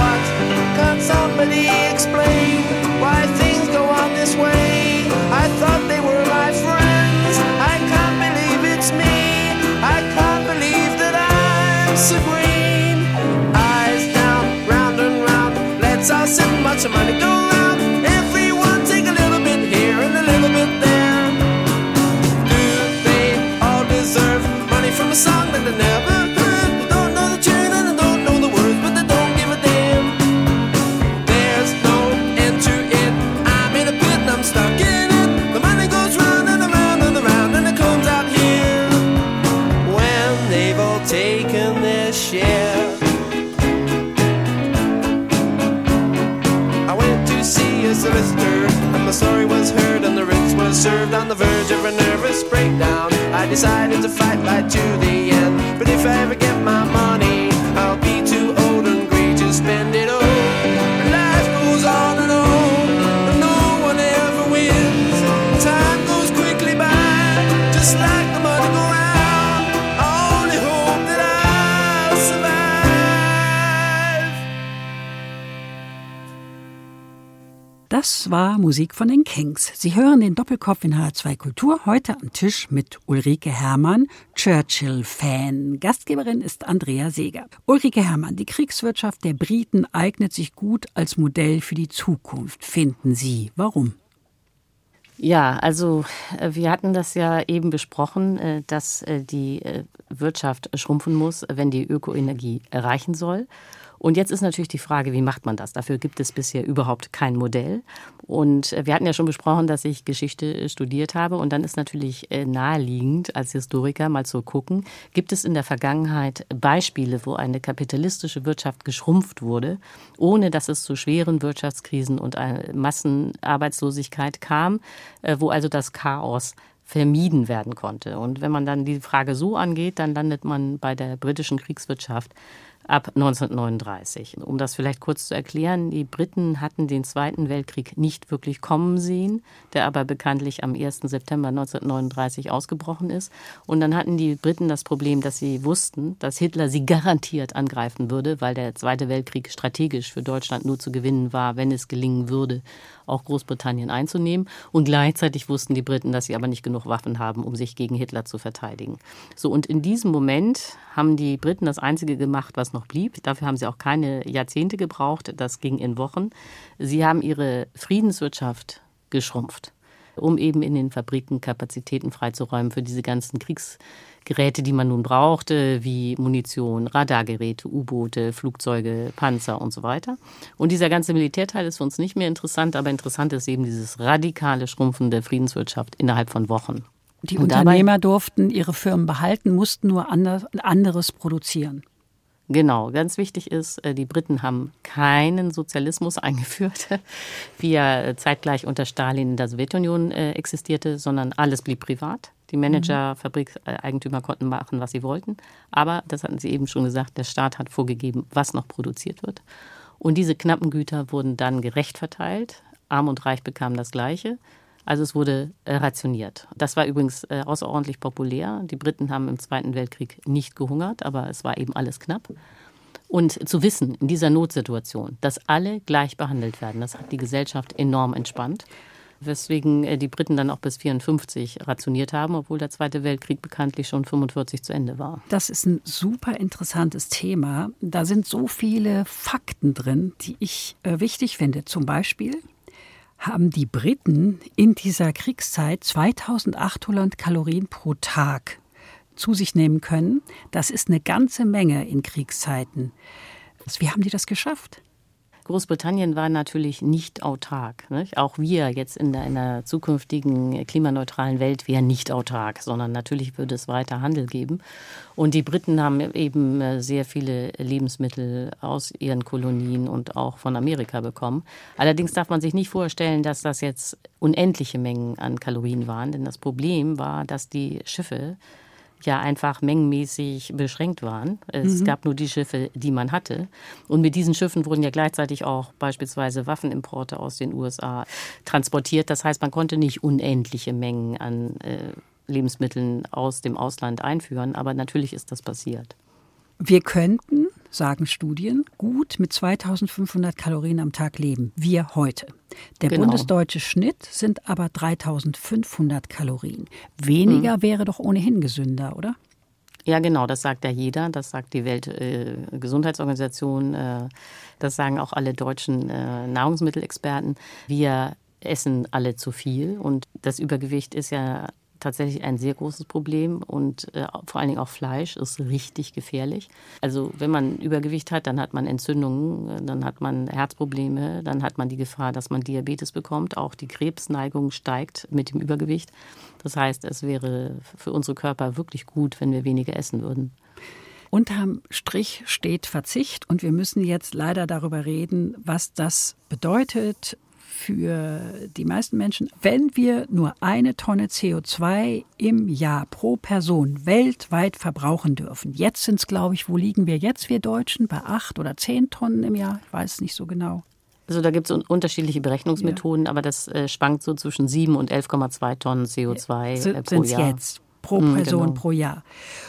Musik von den Kings. Sie hören den Doppelkopf in H2 Kultur heute am Tisch mit Ulrike Herrmann, Churchill-Fan. Gastgeberin ist Andrea Seeger. Ulrike Herrmann, die Kriegswirtschaft der Briten eignet sich gut als Modell für die Zukunft, finden Sie. Warum? Ja, also äh, wir hatten das ja eben besprochen, äh, dass äh, die Wirtschaft schrumpfen muss, wenn die Ökoenergie erreichen soll. Und jetzt ist natürlich die Frage, wie macht man das? Dafür gibt es bisher überhaupt kein Modell. Und äh, wir hatten ja schon besprochen, dass ich Geschichte äh, studiert habe. Und dann ist natürlich äh, naheliegend, als Historiker mal zu gucken, gibt es in der Vergangenheit Beispiele, wo eine kapitalistische Wirtschaft geschrumpft wurde, ohne dass es zu schweren Wirtschaftskrisen und Massenarbeitslosigkeit kam, wo also das Chaos vermieden werden konnte. Und wenn man dann die Frage so angeht, dann landet man bei der britischen Kriegswirtschaft ab 1939. Um das vielleicht kurz zu erklären, die Briten hatten den Zweiten Weltkrieg nicht wirklich kommen sehen, der aber bekanntlich am 1. September 1939 ausgebrochen ist. Und dann hatten die Briten das Problem, dass sie wussten, dass Hitler sie garantiert angreifen würde, weil der Zweite Weltkrieg strategisch für Deutschland nur zu gewinnen war, wenn es gelingen würde, auch Großbritannien einzunehmen. Und gleichzeitig wussten die Briten, dass sie aber nicht genug Waffen haben, um sich gegen Hitler zu verteidigen. So, und in diesem Moment haben die Briten das Einzige gemacht, was noch blieb. Dafür haben sie auch keine Jahrzehnte gebraucht. Das ging in Wochen. Sie haben ihre Friedenswirtschaft geschrumpft um eben in den Fabriken Kapazitäten freizuräumen für diese ganzen Kriegsgeräte, die man nun brauchte, wie Munition, Radargeräte, U-Boote, Flugzeuge, Panzer und so weiter. Und dieser ganze Militärteil ist für uns nicht mehr interessant, aber interessant ist eben dieses radikale Schrumpfen der Friedenswirtschaft innerhalb von Wochen. Die Und Unternehmer durften ihre Firmen behalten, mussten nur ander- anderes produzieren. Genau, ganz wichtig ist, äh, die Briten haben keinen Sozialismus eingeführt, wie er äh, zeitgleich unter Stalin in der Sowjetunion äh, existierte, sondern alles blieb privat. Die Manager, Fabrikseigentümer konnten machen, was sie wollten. Aber, das hatten Sie eben schon gesagt, der Staat hat vorgegeben, was noch produziert wird. Und diese knappen Güter wurden dann gerecht verteilt. Arm und Reich bekamen das Gleiche. Also es wurde äh, rationiert. Das war übrigens äh, außerordentlich populär. Die Briten haben im Zweiten Weltkrieg nicht gehungert, aber es war eben alles knapp. Und zu wissen in dieser Notsituation, dass alle gleich behandelt werden, das hat die Gesellschaft enorm entspannt. Weswegen äh, die Briten dann auch bis 54 rationiert haben, obwohl der Zweite Weltkrieg bekanntlich schon 45 zu Ende war. Das ist ein super interessantes Thema. Da sind so viele Fakten drin, die ich äh, wichtig finde. Zum Beispiel haben die Briten in dieser Kriegszeit 2800 Kalorien pro Tag zu sich nehmen können. Das ist eine ganze Menge in Kriegszeiten. Wie haben die das geschafft? Großbritannien war natürlich nicht autark. Nicht? Auch wir jetzt in einer zukünftigen klimaneutralen Welt wären nicht autark, sondern natürlich würde es weiter Handel geben. Und die Briten haben eben äh, sehr viele Lebensmittel aus ihren Kolonien und auch von Amerika bekommen. Allerdings darf man sich nicht vorstellen, dass das jetzt unendliche Mengen an Kalorien waren, denn das Problem war, dass die Schiffe ja einfach mengenmäßig beschränkt waren. Es mhm. gab nur die Schiffe, die man hatte. Und mit diesen Schiffen wurden ja gleichzeitig auch beispielsweise Waffenimporte aus den USA transportiert. Das heißt, man konnte nicht unendliche Mengen an äh, Lebensmitteln aus dem Ausland einführen. Aber natürlich ist das passiert. Wir könnten, sagen Studien, gut mit 2500 Kalorien am Tag leben. Wir heute. Der genau. bundesdeutsche Schnitt sind aber 3500 Kalorien. Weniger hm. wäre doch ohnehin gesünder, oder? Ja, genau, das sagt ja jeder. Das sagt die Weltgesundheitsorganisation. Äh, äh, das sagen auch alle deutschen äh, Nahrungsmittelexperten. Wir essen alle zu viel und das Übergewicht ist ja tatsächlich ein sehr großes Problem und äh, vor allen Dingen auch Fleisch ist richtig gefährlich. Also wenn man Übergewicht hat, dann hat man Entzündungen, dann hat man Herzprobleme, dann hat man die Gefahr, dass man Diabetes bekommt. Auch die Krebsneigung steigt mit dem Übergewicht. Das heißt, es wäre für unsere Körper wirklich gut, wenn wir weniger essen würden. Unterm Strich steht Verzicht und wir müssen jetzt leider darüber reden, was das bedeutet für die meisten Menschen, wenn wir nur eine Tonne CO2 im Jahr pro Person weltweit verbrauchen dürfen. Jetzt sind es, glaube ich, wo liegen wir jetzt, wir Deutschen? Bei acht oder zehn Tonnen im Jahr? Ich weiß nicht so genau. Also da gibt es unterschiedliche Berechnungsmethoden, ja. aber das äh, schwankt so zwischen 7 und 11,2 Tonnen CO2 äh, pro Jahr. jetzt pro mm, Person genau. pro Jahr.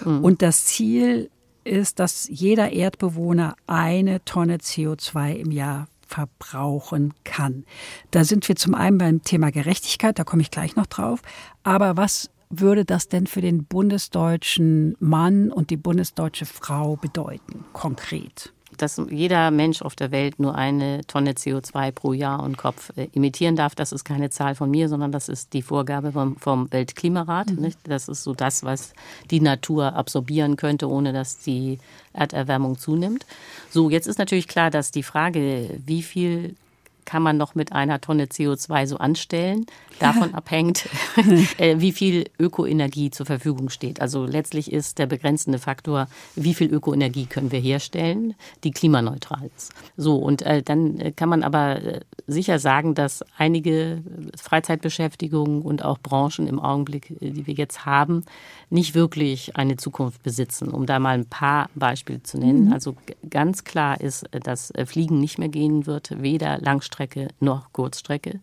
Mm. Und das Ziel ist, dass jeder Erdbewohner eine Tonne CO2 im Jahr verbrauchen kann. Da sind wir zum einen beim Thema Gerechtigkeit, da komme ich gleich noch drauf. Aber was würde das denn für den bundesdeutschen Mann und die bundesdeutsche Frau bedeuten, konkret? Dass jeder Mensch auf der Welt nur eine Tonne CO2 pro Jahr und Kopf äh, emittieren darf. Das ist keine Zahl von mir, sondern das ist die Vorgabe vom, vom Weltklimarat. Mhm. Das ist so das, was die Natur absorbieren könnte, ohne dass die Erderwärmung zunimmt. So, jetzt ist natürlich klar, dass die Frage, wie viel kann man noch mit einer Tonne CO2 so anstellen. Davon abhängt, äh, wie viel Ökoenergie zur Verfügung steht. Also letztlich ist der begrenzende Faktor, wie viel Ökoenergie können wir herstellen, die klimaneutral ist. So, und äh, dann äh, kann man aber sicher sagen, dass einige Freizeitbeschäftigungen und auch Branchen im Augenblick, die wir jetzt haben, nicht wirklich eine Zukunft besitzen. Um da mal ein paar Beispiele zu nennen. Mhm. Also ganz klar ist, dass Fliegen nicht mehr gehen wird, weder Langstrecke noch Kurzstrecke.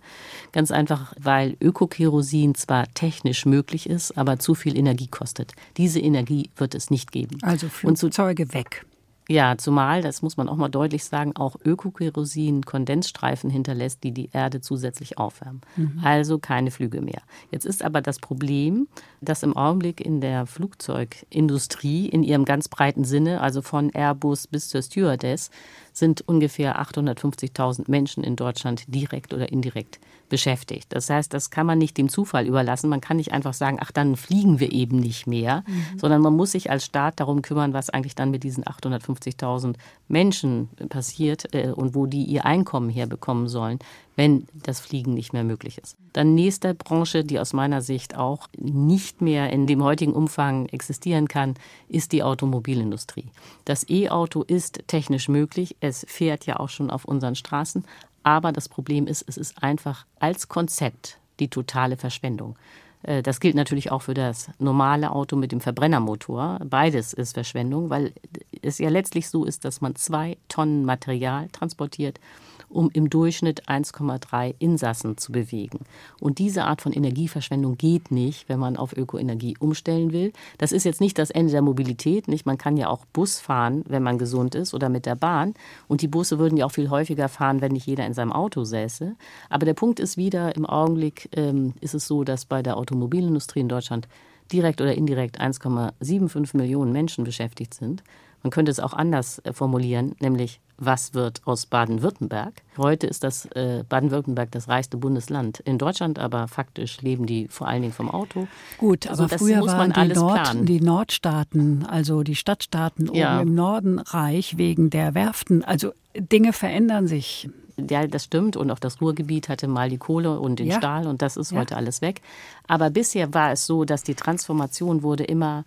Ganz einfach, weil Ökokerosin zwar technisch möglich ist, aber zu viel Energie kostet. Diese Energie wird es nicht geben. Also Flugzeuge weg. Ja, zumal, das muss man auch mal deutlich sagen, auch Ökokerosin Kondensstreifen hinterlässt, die die Erde zusätzlich aufwärmen. Mhm. Also keine Flüge mehr. Jetzt ist aber das Problem, dass im Augenblick in der Flugzeugindustrie in ihrem ganz breiten Sinne, also von Airbus bis zur Stewardess, sind ungefähr 850.000 Menschen in Deutschland direkt oder indirekt beschäftigt. Das heißt, das kann man nicht dem Zufall überlassen. Man kann nicht einfach sagen, ach, dann fliegen wir eben nicht mehr, mhm. sondern man muss sich als Staat darum kümmern, was eigentlich dann mit diesen 850.000 Menschen passiert äh, und wo die ihr Einkommen herbekommen sollen, wenn das Fliegen nicht mehr möglich ist. Dann nächste Branche, die aus meiner Sicht auch nicht mehr in dem heutigen Umfang existieren kann, ist die Automobilindustrie. Das E-Auto ist technisch möglich. Es fährt ja auch schon auf unseren Straßen. Aber das Problem ist, es ist einfach als Konzept die totale Verschwendung. Äh, das gilt natürlich auch für das normale Auto mit dem Verbrennermotor. Beides ist Verschwendung, weil es ja letztlich so ist, dass man zwei Tonnen Material transportiert um im Durchschnitt 1,3 Insassen zu bewegen. Und diese Art von Energieverschwendung geht nicht, wenn man auf Ökoenergie umstellen will. Das ist jetzt nicht das Ende der Mobilität. Nicht? Man kann ja auch Bus fahren, wenn man gesund ist oder mit der Bahn. Und die Busse würden ja auch viel häufiger fahren, wenn nicht jeder in seinem Auto säße. Aber der Punkt ist wieder, im Augenblick ähm, ist es so, dass bei der Automobilindustrie in Deutschland direkt oder indirekt 1,75 Millionen Menschen beschäftigt sind. Man könnte es auch anders äh, formulieren, nämlich was wird aus Baden-Württemberg? Heute ist das äh, Baden-Württemberg das reichste Bundesland in Deutschland, aber faktisch leben die vor allen Dingen vom Auto. Gut, also aber früher waren die, Nord, die, Nordstaaten, also die Stadtstaaten ja. oben im Norden reich wegen der Werften. Also Dinge verändern sich. Ja, das stimmt. Und auch das Ruhrgebiet hatte mal die Kohle und den ja. Stahl und das ist ja. heute alles weg. Aber bisher war es so, dass die Transformation wurde immer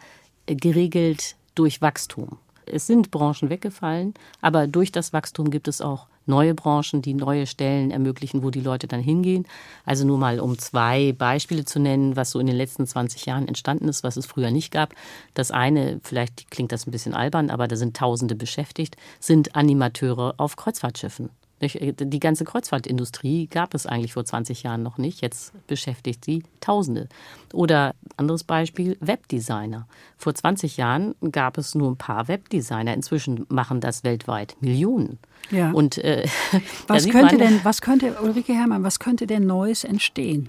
geregelt durch Wachstum es sind Branchen weggefallen, aber durch das Wachstum gibt es auch neue Branchen, die neue Stellen ermöglichen, wo die Leute dann hingehen. Also nur mal um zwei Beispiele zu nennen, was so in den letzten 20 Jahren entstanden ist, was es früher nicht gab. Das eine, vielleicht klingt das ein bisschen albern, aber da sind Tausende beschäftigt, sind Animateure auf Kreuzfahrtschiffen. Die ganze Kreuzfahrtindustrie gab es eigentlich vor 20 Jahren noch nicht. Jetzt beschäftigt sie Tausende. Oder anderes Beispiel, Webdesigner. Vor 20 Jahren gab es nur ein paar Webdesigner. Inzwischen machen das weltweit Millionen. Ja. Und äh, was könnte denn, was könnte Ulrike Herrmann, was könnte denn Neues entstehen?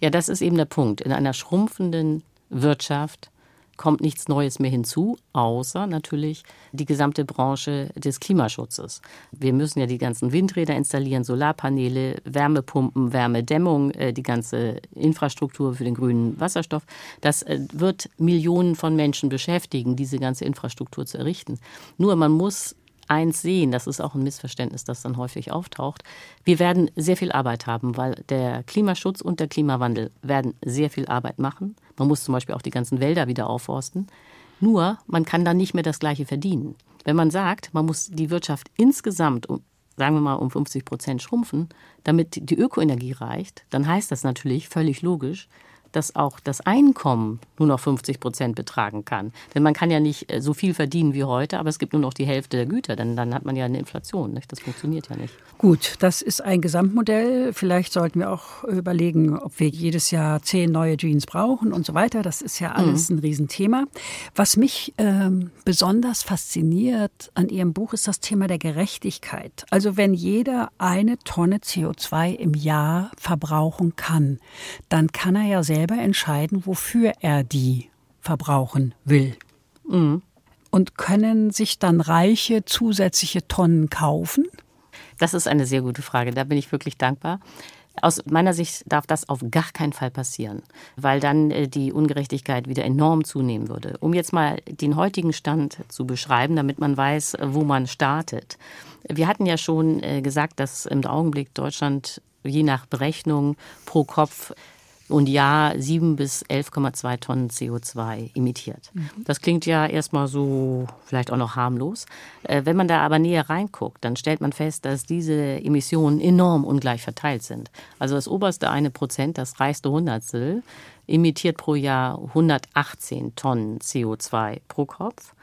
Ja, das ist eben der Punkt. In einer schrumpfenden Wirtschaft kommt nichts Neues mehr hinzu, außer natürlich die gesamte Branche des Klimaschutzes. Wir müssen ja die ganzen Windräder installieren, Solarpaneele, Wärmepumpen, Wärmedämmung, äh, die ganze Infrastruktur für den grünen Wasserstoff. Das äh, wird Millionen von Menschen beschäftigen, diese ganze Infrastruktur zu errichten. Nur man muss eins sehen, das ist auch ein Missverständnis, das dann häufig auftaucht. Wir werden sehr viel Arbeit haben, weil der Klimaschutz und der Klimawandel werden sehr viel Arbeit machen. Man muss zum Beispiel auch die ganzen Wälder wieder aufforsten. Nur, man kann dann nicht mehr das Gleiche verdienen. Wenn man sagt, man muss die Wirtschaft insgesamt um sagen wir mal, um 50 Prozent schrumpfen, damit die Ökoenergie reicht, dann heißt das natürlich völlig logisch, dass auch das Einkommen nur noch 50 Prozent betragen kann. Denn man kann ja nicht äh, so viel verdienen wie heute, aber es gibt nur noch die Hälfte der Güter, denn dann hat man ja eine Inflation. Nicht? Das funktioniert ja nicht. Gut, das ist ein Gesamtmodell. Vielleicht sollten wir auch überlegen, ob wir jedes Jahr zehn neue Jeans brauchen und so weiter. Das ist ja alles mhm. ein Riesenthema. Was mich ähm, besonders fasziniert an Ihrem Buch ist das Thema der Gerechtigkeit. Also wenn jeder eine Tonne CO2 im Jahr verbrauchen kann, dann kann er ja selbst selber entscheiden, wofür er die verbrauchen will. Mhm. Und können sich dann Reiche zusätzliche Tonnen kaufen? Das ist eine sehr gute Frage. Da bin ich wirklich dankbar. Aus meiner Sicht darf das auf gar keinen Fall passieren, weil dann äh, die Ungerechtigkeit wieder enorm zunehmen würde. Um jetzt mal den heutigen Stand zu beschreiben, damit man weiß, wo man startet. Wir hatten ja schon äh, gesagt, dass im Augenblick Deutschland je nach Berechnung pro Kopf und Jahr 7 bis 11,2 Tonnen CO2 emittiert. Mhm. Das klingt ja erstmal so vielleicht auch noch harmlos. Äh, wenn man da aber näher reinguckt, dann stellt man fest, dass diese Emissionen enorm ungleich verteilt sind. Also das oberste eine Prozent, das reichste Hundertstel, emittiert pro Jahr 118 Tonnen CO2 pro Kopf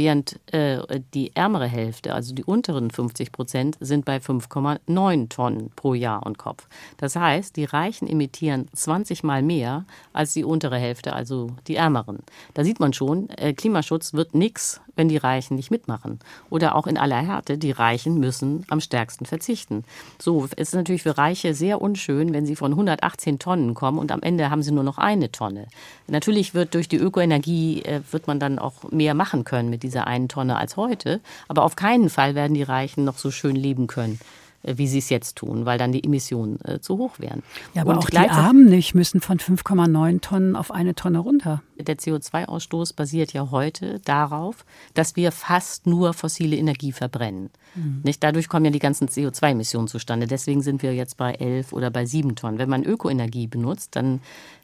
während äh, die ärmere Hälfte, also die unteren 50 Prozent, sind bei 5,9 Tonnen pro Jahr und Kopf. Das heißt, die Reichen emittieren 20 Mal mehr als die untere Hälfte, also die ärmeren. Da sieht man schon, äh, Klimaschutz wird nichts, wenn die Reichen nicht mitmachen. Oder auch in aller Härte, die Reichen müssen am stärksten verzichten. So es ist natürlich für Reiche sehr unschön, wenn sie von 118 Tonnen kommen und am Ende haben sie nur noch eine Tonne. Natürlich wird durch die Ökoenergie äh, wird man dann auch mehr machen können mit dieser einen Tonne als heute. Aber auf keinen Fall werden die Reichen noch so schön leben können äh, wie sie es jetzt tun, weil dann die Emissionen äh, zu hoch wären. Ja, aber und auch die Armen nicht müssen von 5,9 Tonnen auf eine Tonne runter. Der CO2-Ausstoß basiert ja heute darauf, dass wir fast nur fossile Energie verbrennen. Mhm. Nicht? Dadurch kommen ja die ganzen CO2-Emissionen zustande. Deswegen sind wir jetzt bei 11 oder bei 7 Tonnen. Wenn man Ökoenergie benutzt, dann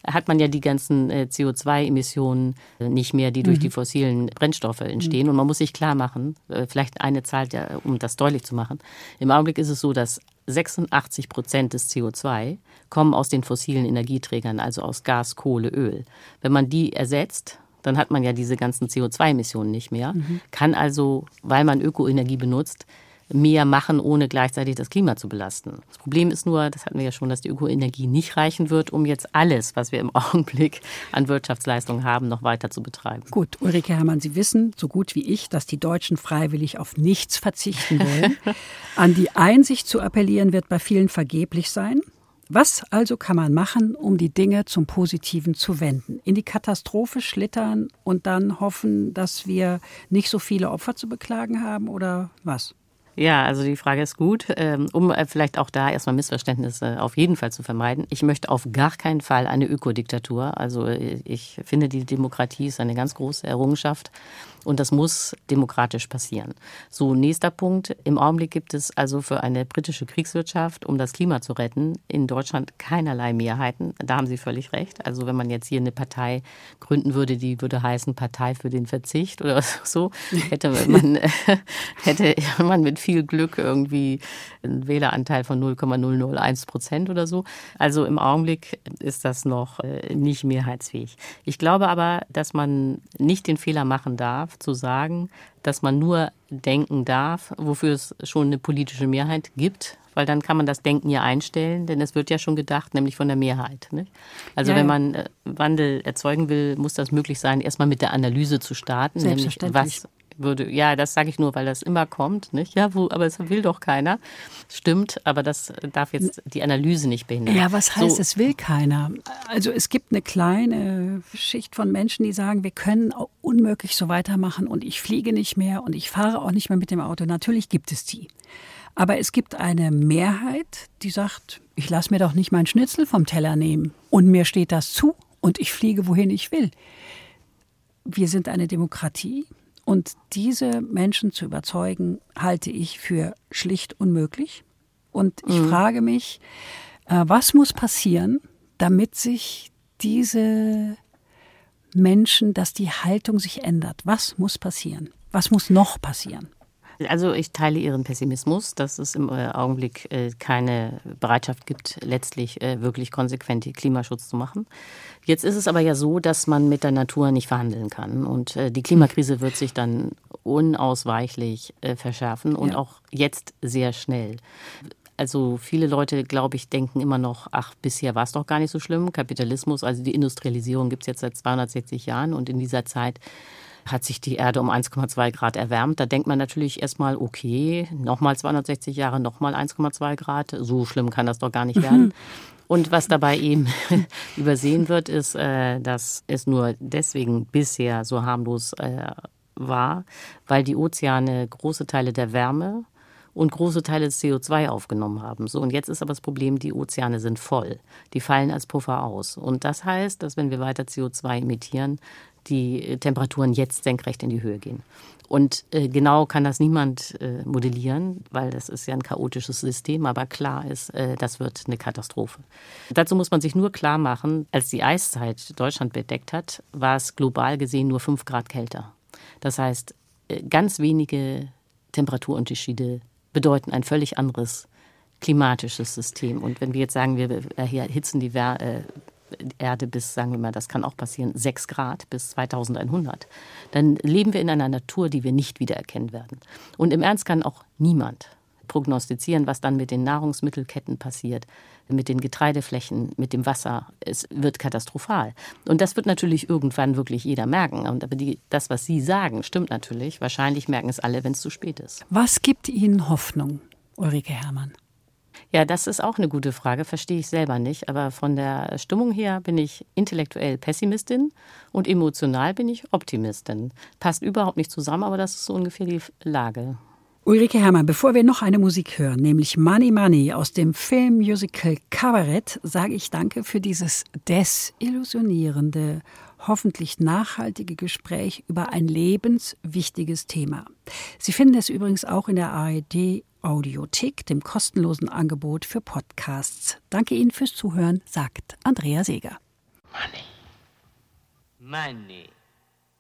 hat man ja die ganzen äh, CO2-Emissionen äh, nicht mehr, die durch mhm. die fossilen Brennstoffe entstehen. Mhm. Und man muss sich klar machen, äh, vielleicht eine Zahl, um das deutlich zu machen. Im Augenblick ist es so, dass 86 Prozent des CO2 kommen aus den fossilen Energieträgern, also aus Gas, Kohle, Öl. Wenn man die ersetzt, dann hat man ja diese ganzen CO2-Emissionen nicht mehr, mhm. kann also, weil man Ökoenergie benutzt, mehr machen, ohne gleichzeitig das Klima zu belasten. Das Problem ist nur, das hatten wir ja schon, dass die Ökoenergie nicht reichen wird, um jetzt alles, was wir im Augenblick an Wirtschaftsleistungen haben, noch weiter zu betreiben. Gut, Ulrike Herrmann, Sie wissen so gut wie ich, dass die Deutschen freiwillig auf nichts verzichten wollen. an die Einsicht zu appellieren wird bei vielen vergeblich sein. Was also kann man machen, um die Dinge zum Positiven zu wenden? In die Katastrophe schlittern und dann hoffen, dass wir nicht so viele Opfer zu beklagen haben oder was? Ja, also die Frage ist gut, ähm, um äh, vielleicht auch da erstmal Missverständnisse auf jeden Fall zu vermeiden. Ich möchte auf gar keinen Fall eine Ökodiktatur. Also äh, ich finde, die Demokratie ist eine ganz große Errungenschaft. Und das muss demokratisch passieren. So, nächster Punkt. Im Augenblick gibt es also für eine britische Kriegswirtschaft, um das Klima zu retten, in Deutschland keinerlei Mehrheiten. Da haben Sie völlig recht. Also wenn man jetzt hier eine Partei gründen würde, die würde heißen Partei für den Verzicht oder so, hätte man, hätte man mit viel Glück irgendwie einen Wähleranteil von 0,001 Prozent oder so. Also im Augenblick ist das noch äh, nicht mehrheitsfähig. Ich glaube aber, dass man nicht den Fehler machen darf, zu sagen, dass man nur denken darf, wofür es schon eine politische Mehrheit gibt, weil dann kann man das Denken ja einstellen, denn es wird ja schon gedacht, nämlich von der Mehrheit. Nicht? Also ja, wenn man äh, Wandel erzeugen will, muss das möglich sein, erstmal mit der Analyse zu starten, nämlich was würde, ja, das sage ich nur, weil das immer kommt, nicht? Ja, wo, aber es will doch keiner. Stimmt, aber das darf jetzt die Analyse nicht behindern. Ja, was heißt, so. es will keiner? Also es gibt eine kleine Schicht von Menschen, die sagen, wir können unmöglich so weitermachen und ich fliege nicht mehr und ich fahre auch nicht mehr mit dem Auto. Natürlich gibt es die. Aber es gibt eine Mehrheit, die sagt, ich lasse mir doch nicht meinen Schnitzel vom Teller nehmen und mir steht das zu und ich fliege, wohin ich will. Wir sind eine Demokratie und diese Menschen zu überzeugen, halte ich für schlicht unmöglich. Und ich mhm. frage mich, äh, was muss passieren, damit sich diese Menschen, dass die Haltung sich ändert? Was muss passieren? Was muss noch passieren? Also ich teile Ihren Pessimismus, dass es im äh, Augenblick äh, keine Bereitschaft gibt, letztlich äh, wirklich konsequent Klimaschutz zu machen. Jetzt ist es aber ja so, dass man mit der Natur nicht verhandeln kann. Und die Klimakrise wird sich dann unausweichlich verschärfen und ja. auch jetzt sehr schnell. Also viele Leute, glaube ich, denken immer noch, ach, bisher war es doch gar nicht so schlimm. Kapitalismus, also die Industrialisierung gibt es jetzt seit 260 Jahren und in dieser Zeit hat sich die Erde um 1,2 Grad erwärmt. Da denkt man natürlich erstmal, okay, nochmal 260 Jahre, nochmal 1,2 Grad. So schlimm kann das doch gar nicht werden. Mhm. Und was dabei eben übersehen wird, ist, äh, dass es nur deswegen bisher so harmlos äh, war, weil die Ozeane große Teile der Wärme und große Teile des CO2 aufgenommen haben. So, und jetzt ist aber das Problem, die Ozeane sind voll. Die fallen als Puffer aus. Und das heißt, dass wenn wir weiter CO2 emittieren, die Temperaturen jetzt senkrecht in die Höhe gehen. Und äh, genau kann das niemand äh, modellieren, weil das ist ja ein chaotisches System, aber klar ist, äh, das wird eine Katastrophe. Dazu muss man sich nur klar machen, als die Eiszeit Deutschland bedeckt hat, war es global gesehen nur fünf Grad kälter. Das heißt, äh, ganz wenige Temperaturunterschiede bedeuten ein völlig anderes klimatisches System. Und wenn wir jetzt sagen, wir erhitzen die äh, Erde bis, sagen wir mal, das kann auch passieren, 6 Grad bis 2100, dann leben wir in einer Natur, die wir nicht wiedererkennen werden. Und im Ernst kann auch niemand prognostizieren, was dann mit den Nahrungsmittelketten passiert, mit den Getreideflächen, mit dem Wasser. Es wird katastrophal. Und das wird natürlich irgendwann wirklich jeder merken. Und aber die, das, was Sie sagen, stimmt natürlich. Wahrscheinlich merken es alle, wenn es zu spät ist. Was gibt Ihnen Hoffnung, Ulrike Herrmann? Ja, das ist auch eine gute Frage, verstehe ich selber nicht. Aber von der Stimmung her bin ich intellektuell Pessimistin und emotional bin ich Optimistin. Passt überhaupt nicht zusammen, aber das ist so ungefähr die Lage. Ulrike Herrmann, bevor wir noch eine Musik hören, nämlich Money Money aus dem Filmmusical Cabaret, sage ich danke für dieses desillusionierende, hoffentlich nachhaltige Gespräch über ein lebenswichtiges Thema. Sie finden es übrigens auch in der ARD Audiothek, dem kostenlosen Angebot für Podcasts. Danke Ihnen fürs Zuhören, sagt Andrea Seeger. Money. Money.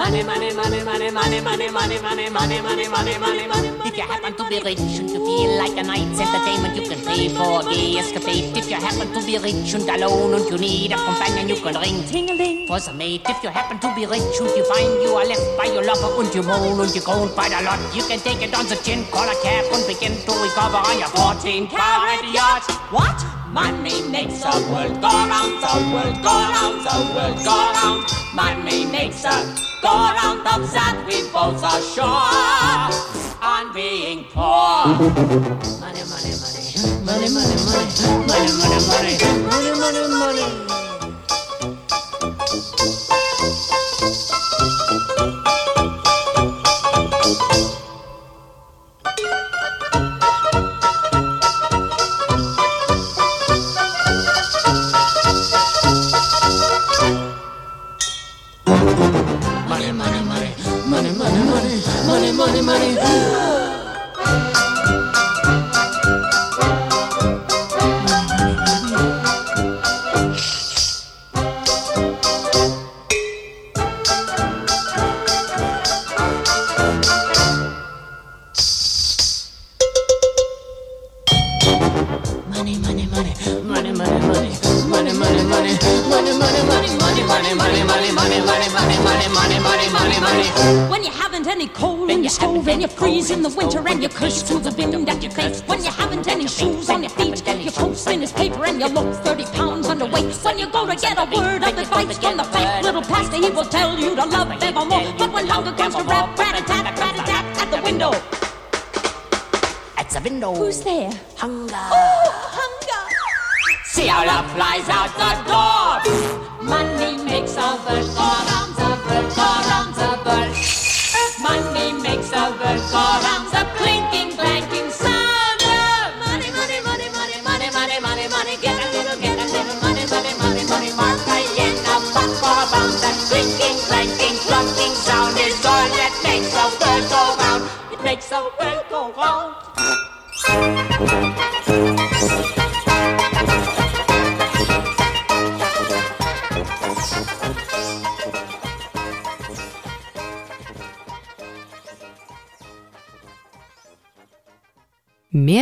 Money, money, money, money, money, money, money, money, money, money, money, money, money. If you happen to be rich and you feel like a night's entertainment, you can pay for a escapade. If you happen to be rich and alone and you need a companion, you can ring ting-a-ling for some mate. If you happen to be rich and you find you are left by your lover and you moan and you groan quite a lot, you can take it on the chin, call a cab and begin to recover on your 14 carat yacht. What? Money makes the world go round, the world go round, the world go round. Money makes the go round of that we both are sure. on being poor. Money, money, money, money, money, money, money, money, money, money, money, money. money. money, money. get a word of advice from the fat little pastor. He will tell you to love evermore. But when hunger comes to rap, rat a tat, rat a tat at the window. At the window. Who's there? Hunger. Oh, hunger. See how love flies out the door.